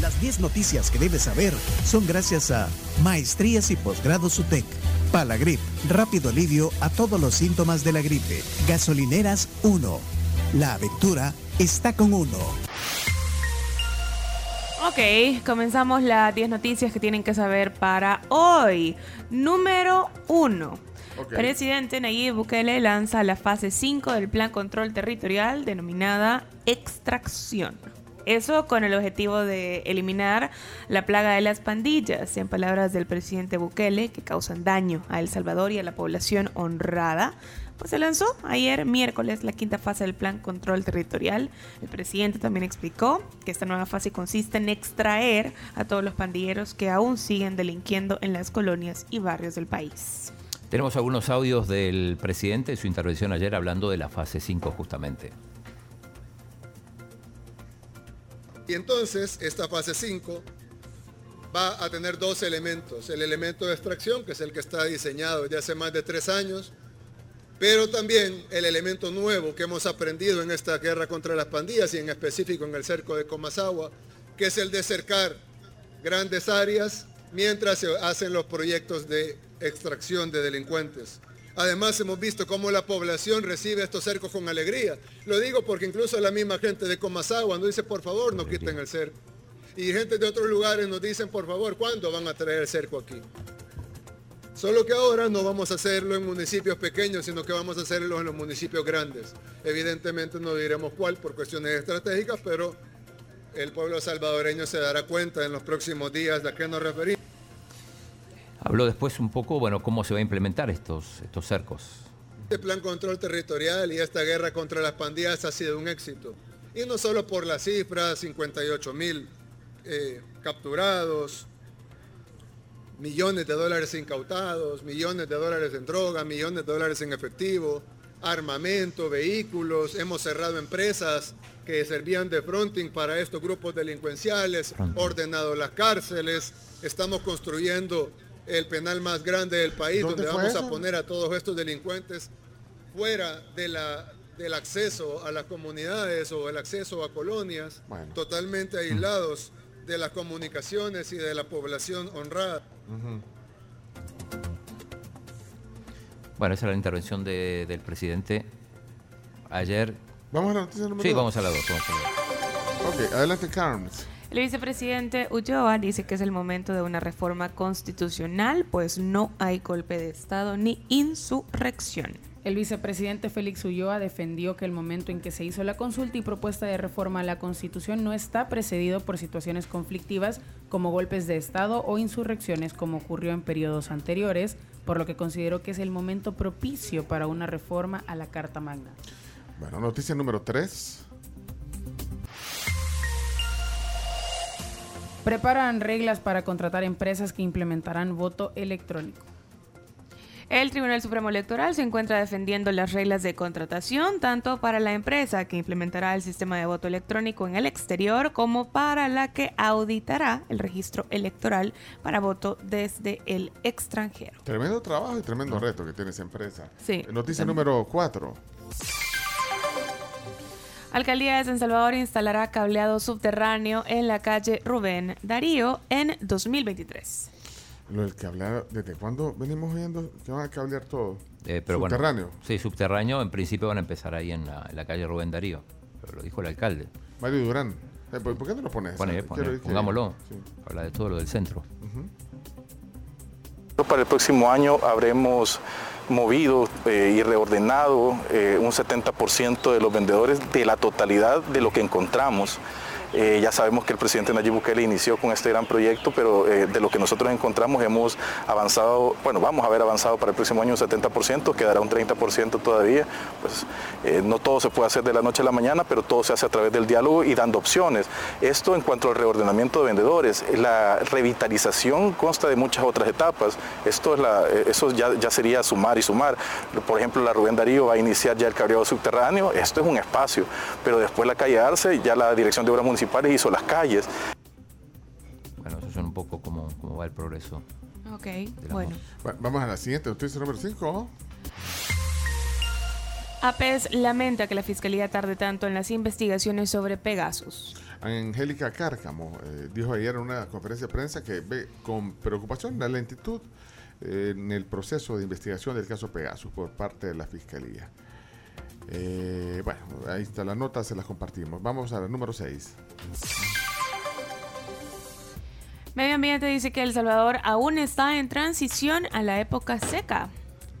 Las 10 noticias que debes saber son gracias a Maestrías y Posgrados UTEC, Palagrip, rápido alivio a todos los síntomas de la gripe. Gasolineras 1. La aventura está con uno. Ok, comenzamos las 10 noticias que tienen que saber para hoy. Número 1. Presidente Nayib Bukele lanza la fase 5 del Plan Control Territorial denominada Extracción. Eso con el objetivo de eliminar la plaga de las pandillas, en palabras del presidente Bukele, que causan daño a El Salvador y a la población honrada. Pues se lanzó ayer miércoles la quinta fase del plan control territorial. El presidente también explicó que esta nueva fase consiste en extraer a todos los pandilleros que aún siguen delinquiendo en las colonias y barrios del país. Tenemos algunos audios del presidente, su intervención ayer hablando de la fase 5 justamente. Y entonces esta fase 5 va a tener dos elementos. El elemento de extracción, que es el que está diseñado desde hace más de tres años, pero también el elemento nuevo que hemos aprendido en esta guerra contra las pandillas y en específico en el cerco de Comasagua, que es el de cercar grandes áreas mientras se hacen los proyectos de extracción de delincuentes. Además hemos visto cómo la población recibe estos cercos con alegría. Lo digo porque incluso la misma gente de Comasagua nos dice, por favor, no quiten el cerco. Y gente de otros lugares nos dicen, por favor, ¿cuándo van a traer el cerco aquí? Solo que ahora no vamos a hacerlo en municipios pequeños, sino que vamos a hacerlo en los municipios grandes. Evidentemente no diremos cuál por cuestiones estratégicas, pero el pueblo salvadoreño se dará cuenta en los próximos días de a qué nos referimos. Habló después un poco, bueno, cómo se va a implementar estos, estos cercos. Este plan control territorial y esta guerra contra las pandillas ha sido un éxito. Y no solo por las cifras, 58 mil eh, capturados, millones de dólares incautados, millones de dólares en droga, millones de dólares en efectivo, armamento, vehículos, hemos cerrado empresas que servían de fronting para estos grupos delincuenciales, ordenado las cárceles, estamos construyendo el penal más grande del país, donde vamos a poner a todos estos delincuentes fuera de la, del acceso a las comunidades o el acceso a colonias, totalmente aislados de las comunicaciones y de la población honrada. Bueno, esa es la intervención del presidente ayer. ¿Vamos a la noticia número Sí, vamos a la dos. Ok, adelante, Carms. El vicepresidente Ulloa dice que es el momento de una reforma constitucional, pues no hay golpe de Estado ni insurrección. El vicepresidente Félix Ulloa defendió que el momento en que se hizo la consulta y propuesta de reforma a la Constitución no está precedido por situaciones conflictivas como golpes de Estado o insurrecciones como ocurrió en periodos anteriores, por lo que consideró que es el momento propicio para una reforma a la Carta Magna. Bueno, noticia número 3. Preparan reglas para contratar empresas que implementarán voto electrónico. El Tribunal Supremo Electoral se encuentra defendiendo las reglas de contratación tanto para la empresa que implementará el sistema de voto electrónico en el exterior como para la que auditará el registro electoral para voto desde el extranjero. Tremendo trabajo y tremendo reto que tiene esa empresa. Sí. Noticia número 4. Alcaldía de San Salvador instalará cableado subterráneo en la calle Rubén Darío en 2023. Lo del cableado, ¿desde cuándo venimos viendo que van a cablear todo? Eh, pero ¿Subterráneo? Bueno, sí, subterráneo. En principio van a empezar ahí en la, calle Rubén Darío. Pero lo dijo el alcalde. Mario Durán. Eh, ¿Por qué no lo pones? Pone, pone, pongámoslo. Habla de todo lo del centro. Para el próximo año habremos movido eh, y reordenado eh, un 70% de los vendedores de la totalidad de lo que encontramos. Eh, ya sabemos que el presidente Nayib Bukele inició con este gran proyecto, pero eh, de lo que nosotros encontramos hemos avanzado, bueno, vamos a haber avanzado para el próximo año un 70%, quedará un 30% todavía. Pues eh, no todo se puede hacer de la noche a la mañana, pero todo se hace a través del diálogo y dando opciones. Esto en cuanto al reordenamiento de vendedores, la revitalización consta de muchas otras etapas. Esto es la, eso ya, ya sería sumar y sumar. Por ejemplo, la Rubén Darío va a iniciar ya el cableado subterráneo, esto es un espacio, pero después la calle Arce, ya la Dirección de Obras Municipales hizo las calles. Bueno, eso es un poco cómo, cómo va el progreso. Ok, bueno. Vamos a la siguiente, noticia número 5. APES lamenta que la Fiscalía tarde tanto en las investigaciones sobre Pegasus. Angélica Cárcamo eh, dijo ayer en una conferencia de prensa que ve con preocupación la lentitud eh, en el proceso de investigación del caso Pegasus por parte de la Fiscalía. Eh, bueno, ahí está la nota, se las compartimos. Vamos a la número 6. Medio Ambiente dice que El Salvador aún está en transición a la época seca.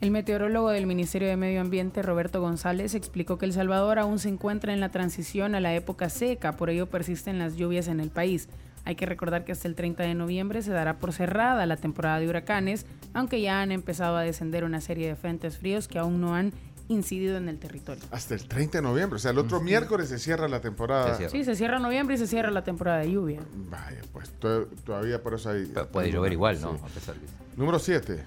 El meteorólogo del Ministerio de Medio Ambiente, Roberto González, explicó que El Salvador aún se encuentra en la transición a la época seca, por ello persisten las lluvias en el país. Hay que recordar que hasta el 30 de noviembre se dará por cerrada la temporada de huracanes, aunque ya han empezado a descender una serie de frentes fríos que aún no han incidido en el territorio. Hasta el 30 de noviembre, o sea, el otro miércoles se cierra la temporada. Se cierra. Sí, se cierra noviembre y se cierra la temporada de lluvia. Vaya, pues to- todavía por eso hay... Pu- Puede llover igual, ¿no? Sí. A pesar de- Número 7.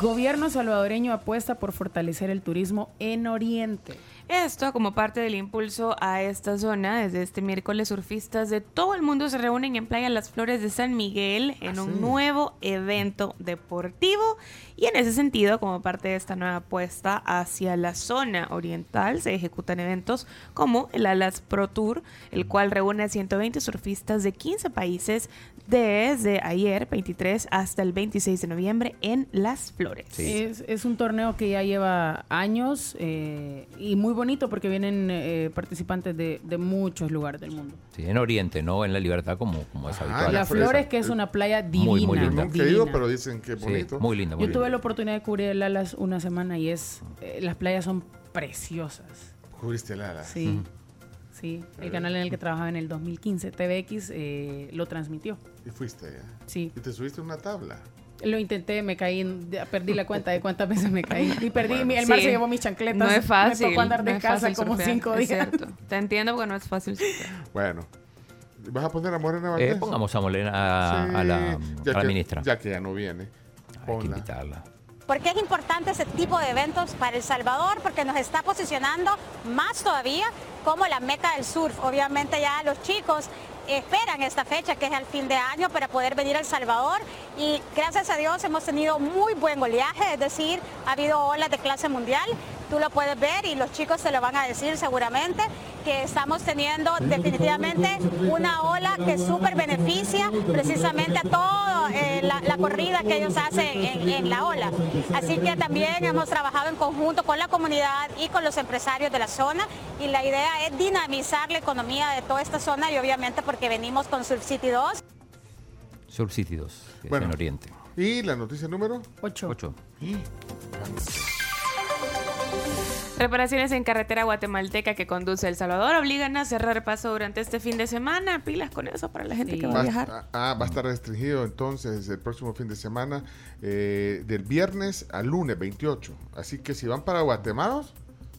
Gobierno salvadoreño apuesta por fortalecer el turismo en Oriente. Esto como parte del impulso a esta zona. Desde este miércoles surfistas de todo el mundo se reúnen en Playa Las Flores de San Miguel en un nuevo evento deportivo. Y en ese sentido, como parte de esta nueva apuesta hacia la zona oriental, se ejecutan eventos como el Alas Pro Tour, el cual reúne a 120 surfistas de 15 países desde ayer, 23, hasta el 26 de noviembre en Las Flores. Sí. Es, es un torneo que ya lleva años eh, y muy bonito porque vienen eh, participantes de, de muchos lugares del mundo. Sí, en Oriente, no en la libertad como, como es Ah, habitual. la Las. Flores, que es una playa divina. Muy, muy linda. nunca he ido, divina. pero dicen que Sí, bonito. muy linda, muy Yo tuve linda. la oportunidad de cubrir el Alas una semana y es eh, las playas son preciosas. Cubriste la ala. Sí. Sí, el canal en el que trabajaba en el 2015, TVX, eh, lo transmitió. Y fuiste allá. Sí, Y te subiste a una tabla. lo intenté, me caí, perdí la cuenta de cuántas veces me caí. Y perdí, mi- el Sí. mar se llevó mis chancletas. No es fácil. Me tocó andar no descalza fácil como surfear, cinco es días. cierto. Te entiendo porque no es fácil. surfear. Bueno. ¿Vas a poner a Morena Valdés? Eh, pongamos a Molena a, Sí, a la, ya a la que- ministra. Ya que ya no viene. Hay que Ponla. invitarla. ¿Por qué es importante ese tipo de eventos para El Salvador? Porque nos está posicionando más todavía como la meca del surf. Obviamente ya los chicos esperan esta fecha que es el fin de año para poder venir a El Salvador y gracias a Dios hemos tenido muy buen oleaje, es decir, ha habido olas de clase mundial. Tú lo puedes ver y los chicos te lo van a decir seguramente que estamos teniendo definitivamente una ola que súper beneficia precisamente a toda la, la corrida que ellos hacen en, en la ola. Así que también hemos trabajado en conjunto con la comunidad y con los empresarios de la zona y la idea es dinamizar la economía de toda esta zona y obviamente porque venimos con Surf City 2. Sur City 2, que Bueno. es en Oriente. ¿Y la noticia número? Ocho. 8. Reparaciones en carretera guatemalteca que conduce a El Salvador obligan a cerrar paso durante este fin de semana. Pilas con eso para la gente Sí. que va Va a viajar. ah, va a estar restringido entonces el próximo fin de semana, eh, del viernes al lunes 28. Así que si van para Guatemala,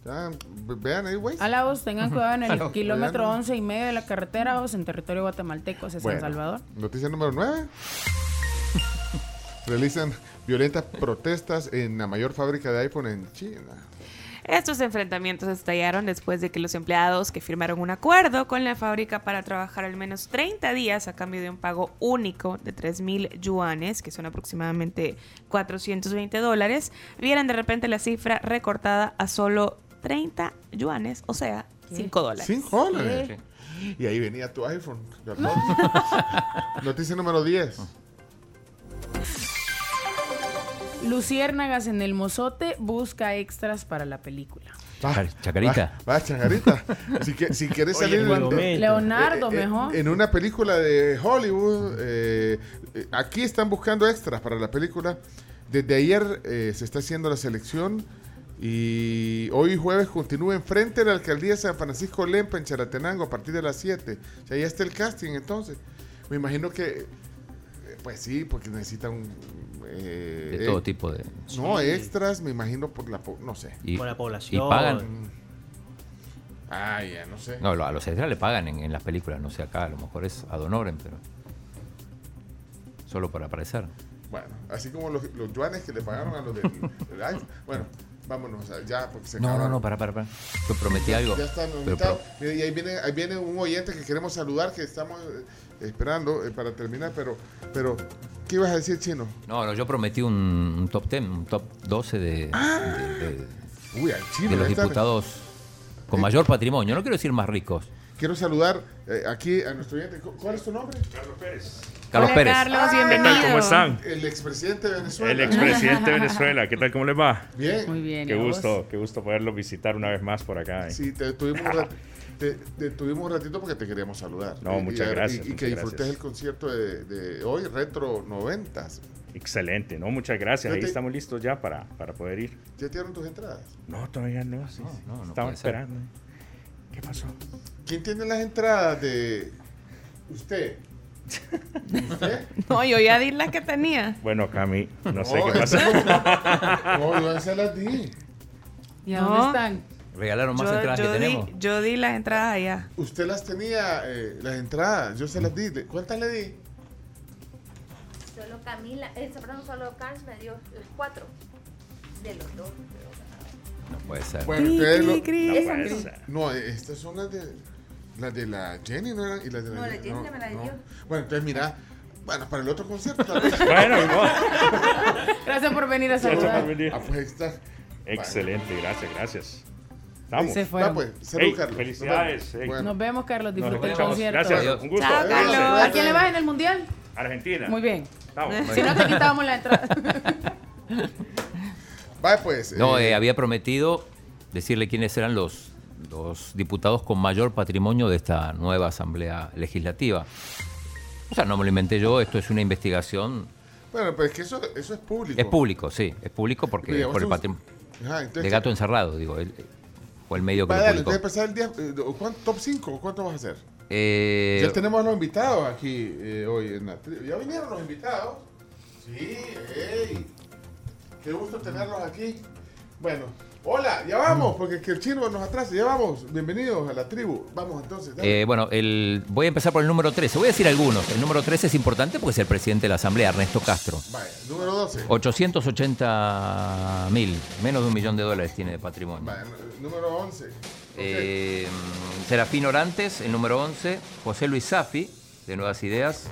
vean ahí, güey. A la voz, tengan cuidado en el kilómetro. 11 y medio de la carretera, vos, en territorio guatemalteco, hacia Bueno, San Salvador. Noticia número 9. Realizan violentas protestas en la mayor fábrica de iPhone en China. Estos enfrentamientos estallaron después de que los empleados que firmaron un acuerdo con la fábrica para trabajar al menos 30 días a cambio de un pago único de 3 mil yuanes, que son aproximadamente 420 dólares, vieran de repente la cifra recortada a solo 30 yuanes, o sea, 5 dólares. 5 dólares. Y ahí venía tu iPhone. ¿verdad? Noticia número 10. Luciérnagas en el Mozote busca extras para la película. Chacar- Chacarita. Va, va, Chacarita. Si, que- si quieres Oye, salir en-. Leonardo, eh, eh, mejor. en una película de Hollywood, eh, aquí están buscando extras para la película. Desde ayer eh, se está haciendo la selección y hoy jueves continúa enfrente de la alcaldía de San Francisco Lempa en Charatenango a partir de las 7. O sea, ya está el casting entonces. Me imagino que, pues sí, porque necesitan... eh, De todo eh, tipo de... No, extras, me imagino por la... po- No sé. Y, Por la y población. pagan... Ah, ya, no sé. No, a los extras le pagan en, en las películas, no sé acá, a lo mejor es ad honorem, pero... Solo para aparecer. Bueno, así como los, los yuanes que le pagaron a los del. Bueno, vámonos, ya, porque se No, no, acabaron. no, para, para, para. Yo prometí algo. Ya están pero- invitados. Y ahí viene, ahí viene un oyente que queremos saludar, que estamos eh, esperando eh, para terminar, pero, pero, ¿qué ibas a decir, Chino? No, no, yo prometí un, un top 10, un top 12 de, de- de- Uy, al Chino. de los diputados con mayor patrimonio. No quiero decir más ricos. Quiero saludar eh, aquí a nuestro oyente. ¿Cu- ¿Cuál es tu nombre? Carlos Pérez. Carlos Hola, Pérez. Carlos, Ah, bienvenido. ¿Qué tal? ¿Cómo están? El expresidente de Venezuela. El expresidente de Venezuela. ¿Qué tal? ¿Cómo les va? Bien. Muy bien. ¿y Qué vos? gusto, qué gusto poderlo visitar una vez más por acá. eh. Sí, te tuvimos, te, te tuvimos un ratito porque te queríamos saludar. No, Y- muchas y- gracias, Y, y que disfrutes gracias. el concierto de, de hoy, Retro 90. Excelente, ¿no? Muchas gracias. Ahí estamos listos ya para, para poder ir. ¿Ya te dieron tus entradas? No, todavía no. sí, sí. no, no puede ser. esperando. ¿Qué pasó? ¿Quién tiene las entradas de usted? ¿Usted? No, yo ya di la que tenía. Bueno, Cami, no sé qué pasó. No, yo se las di. ¿Y a No. dónde están? Regalaron más Yo, entradas yo que di, tenemos. yo di las entradas allá. Usted las tenía, eh, las entradas, yo se las di. ¿De- ¿Cuántas le di? Solo Camila, eh, perdón, solo Carlos me dio las cuatro de los dos. No puede ser. Bueno, ustedes lo- No puede ser. No, estas son las de las de la Jenny, ¿no eran? Y las de la No, la Jenny no me la dio. Bueno, entonces mira, bueno, para el otro concierto. Bueno, no. Gracias por venir a Gracias por saludar. venir. Ah, pues está. Excelente, gracias, gracias. Estamos. Se Va, fueron. pues, salud, Carlos. felicidades, Nos vemos. ey. Bueno. Nos vemos, Carlos. Disfruta el concierto. Gracias, un gusto. Chao, Adiós. Carlos. ¿A quién le vas en el mundial? Argentina. Muy bien. Estamos. Si no, te quitábamos la entrada. Va, pues. No, eh, eh, había prometido decirle quiénes eran los, los diputados con mayor patrimonio de esta nueva Asamblea Legislativa. O sea, no me lo inventé yo, esto es una investigación. Bueno, pues es que eso, eso es público. Es público, sí, es público porque Digamos, por el patrimonio de gato encerrado, digo, el- fue el medio que Va, lo dale, el día. eh, ¿cuánto- ¿Top 5? ¿Cuánto vas a hacer? Eh, ya tenemos a los invitados aquí eh, hoy en la ¿Ya vinieron los invitados? Sí, ey. Qué gusto tenerlos aquí. Bueno, hola, ya vamos, porque que el chino nos atrasa. Ya vamos, bienvenidos a la tribu. Vamos entonces. Eh, bueno, el, voy a empezar por el número 13. Voy a decir algunos. El número 13 es importante porque es el presidente de la Asamblea, Ernesto Castro. Vaya, número 12. 880 mil, menos de un millón de dólares tiene de patrimonio. Vaya, número 11. Ok. Eh, Serafín Orantes, el número 11. José Luis Safi, de Nuevas Ideas.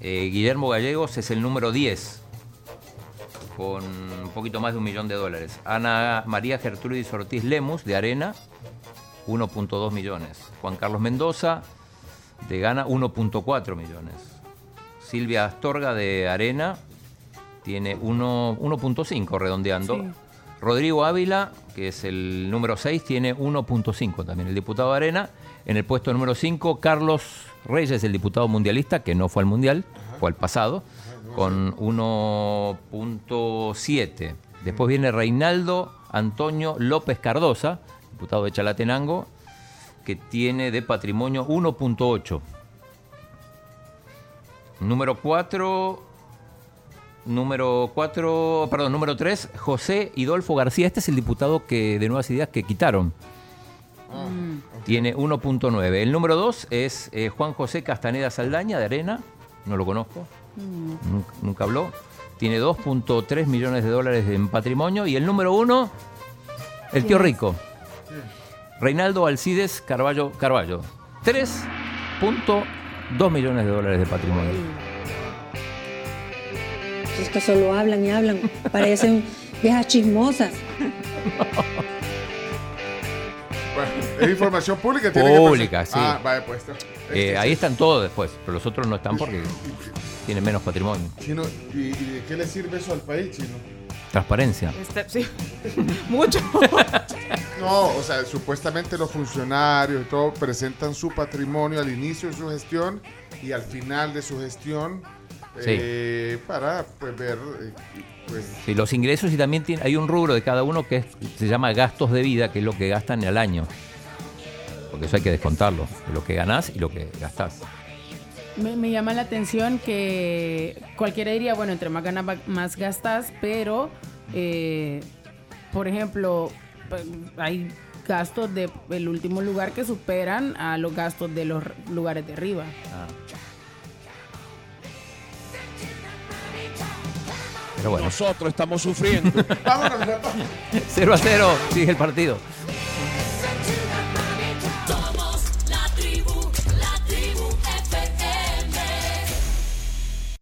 Eh, Guillermo Gallegos es el número 10, con un poquito más de un millón de dólares. Ana María Gertrudis Ortiz Lemus, de Arena, 1.2 millones. Juan Carlos Mendoza, de Gana, 1.4 millones. Silvia Astorga, de Arena, tiene 1 1.5 redondeando. Sí. Rodrigo Ávila, que es el número 6, tiene 1.5 también, el diputado de Arena. En el puesto número 5, Carlos Reyes, el diputado mundialista, que no fue al mundial, fue al pasado, con 1.7. Después viene Reinaldo Antonio López Cardosa, diputado de Chalatenango, que tiene de patrimonio 1.8. Número 4, Número 4, perdón, número 3, José Hidolfo García. Este es el diputado que, de Nuevas Ideas que quitaron. Tiene 1.9. El número 2 es eh, Juan José Castaneda Saldaña de Arena. No lo conozco. Nunca, nunca habló. Tiene 2.3 millones de dólares en patrimonio. Y el número 1, el tío rico. Reinaldo Alcides Carballo. Carballo. 3.2 millones de dólares de patrimonio. Es que solo hablan y hablan. Parecen viejas chismosas. Bueno, es información pública. tiene Pública, sí. Ah, vaya, pues. está. Eh, ahí están todos después, pero los otros no están porque tienen menos patrimonio. Chino, ¿y, y de qué le sirve eso al país, chino? Transparencia. Este, sí. Mucho. No, o sea, supuestamente los funcionarios y todo presentan su patrimonio al inicio de su gestión y al final de su gestión Sí. eh, para pues, ver, eh, pues, Sí, los ingresos y también tiene- hay un rubro de cada uno que es- se llama gastos de vida, que es lo que gastan al año. Porque eso hay que descontarlo, lo que ganás y lo que gastás. Me, me llama la atención que cualquiera diría, bueno, entre más ganas, va- más gastas, pero, eh, por ejemplo, pues, hay gastos del último lugar que superan a los gastos de los lugares de arriba. Pero bueno, Nosotros estamos sufriendo. Vámonos, Rapaz. 0 a 0 sigue el partido.